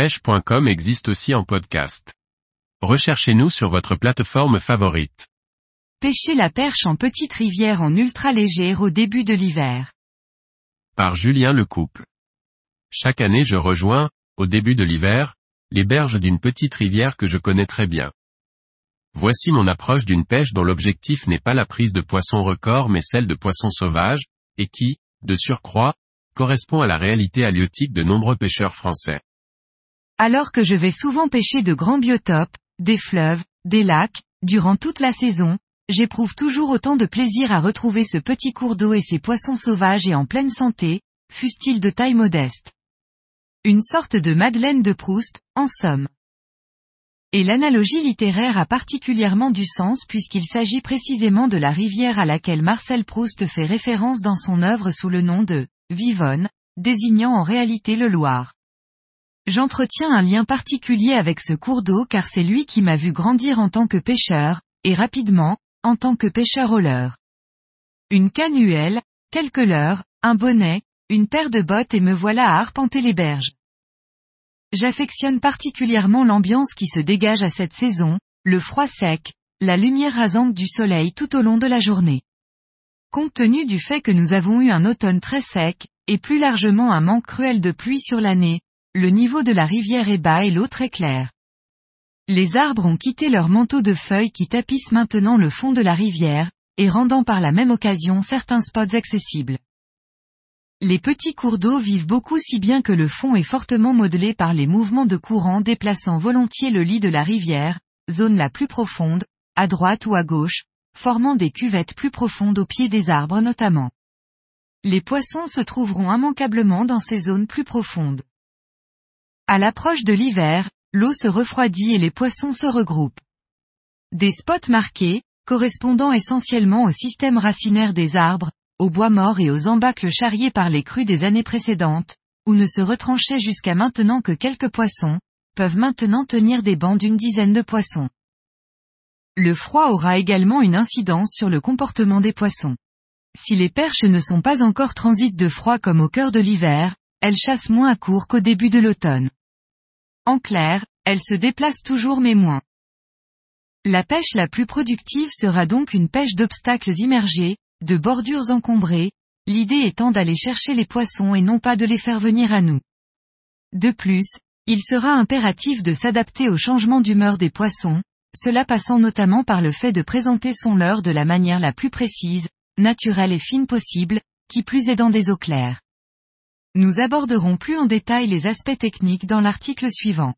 pêche.com existe aussi en podcast. Recherchez-nous sur votre plateforme favorite. Pêcher la perche en petite rivière en ultra légère au début de l'hiver. Par Julien Lecouple. Chaque année je rejoins, au début de l'hiver, les berges d'une petite rivière que je connais très bien. Voici mon approche d'une pêche dont l'objectif n'est pas la prise de poissons records mais celle de poissons sauvages, et qui, de surcroît, correspond à la réalité halieutique de nombreux pêcheurs français. Alors que je vais souvent pêcher de grands biotopes, des fleuves, des lacs, durant toute la saison, j'éprouve toujours autant de plaisir à retrouver ce petit cours d'eau et ces poissons sauvages et en pleine santé, fussent-ils de taille modeste. Une sorte de Madeleine de Proust, en somme. Et l'analogie littéraire a particulièrement du sens puisqu'il s'agit précisément de la rivière à laquelle Marcel Proust fait référence dans son œuvre sous le nom de Vivonne, désignant en réalité le Loir. J'entretiens un lien particulier avec ce cours d'eau car c'est lui qui m'a vu grandir en tant que pêcheur, et rapidement, en tant que pêcheur au leurre. Une canuelle, quelques leurres, un bonnet, une paire de bottes et me voilà à arpenter les berges. J'affectionne particulièrement l'ambiance qui se dégage à cette saison, le froid sec, la lumière rasante du soleil tout au long de la journée. Compte tenu du fait que nous avons eu un automne très sec, et plus largement un manque cruel de pluie sur l'année, le niveau de la rivière est bas et l'eau très claire. Les arbres ont quitté leur manteau de feuilles qui tapissent maintenant le fond de la rivière, et rendant par la même occasion certains spots accessibles. Les petits cours d'eau vivent beaucoup si bien que le fond est fortement modelé par les mouvements de courant déplaçant volontiers le lit de la rivière, zone la plus profonde, à droite ou à gauche, formant des cuvettes plus profondes au pied des arbres notamment. Les poissons se trouveront immanquablement dans ces zones plus profondes. À l'approche de l'hiver, l'eau se refroidit et les poissons se regroupent. Des spots marqués, correspondant essentiellement au système racinaire des arbres, aux bois morts et aux embâcles charriés par les crues des années précédentes, où ne se retranchaient jusqu'à maintenant que quelques poissons, peuvent maintenant tenir des bancs d'une dizaine de poissons. Le froid aura également une incidence sur le comportement des poissons. Si les perches ne sont pas encore transites de froid comme au cœur de l'hiver, elles chassent moins à court qu'au début de l'automne. En clair, elles se déplacent toujours mais moins. La pêche la plus productive sera donc une pêche d'obstacles immergés, de bordures encombrées, l'idée étant d'aller chercher les poissons et non pas de les faire venir à nous. De plus, il sera impératif de s'adapter au changement d'humeur des poissons, cela passant notamment par le fait de présenter son leurre de la manière la plus précise, naturelle et fine possible, qui plus est dans des eaux claires. Nous aborderons plus en détail les aspects techniques dans l'article suivant.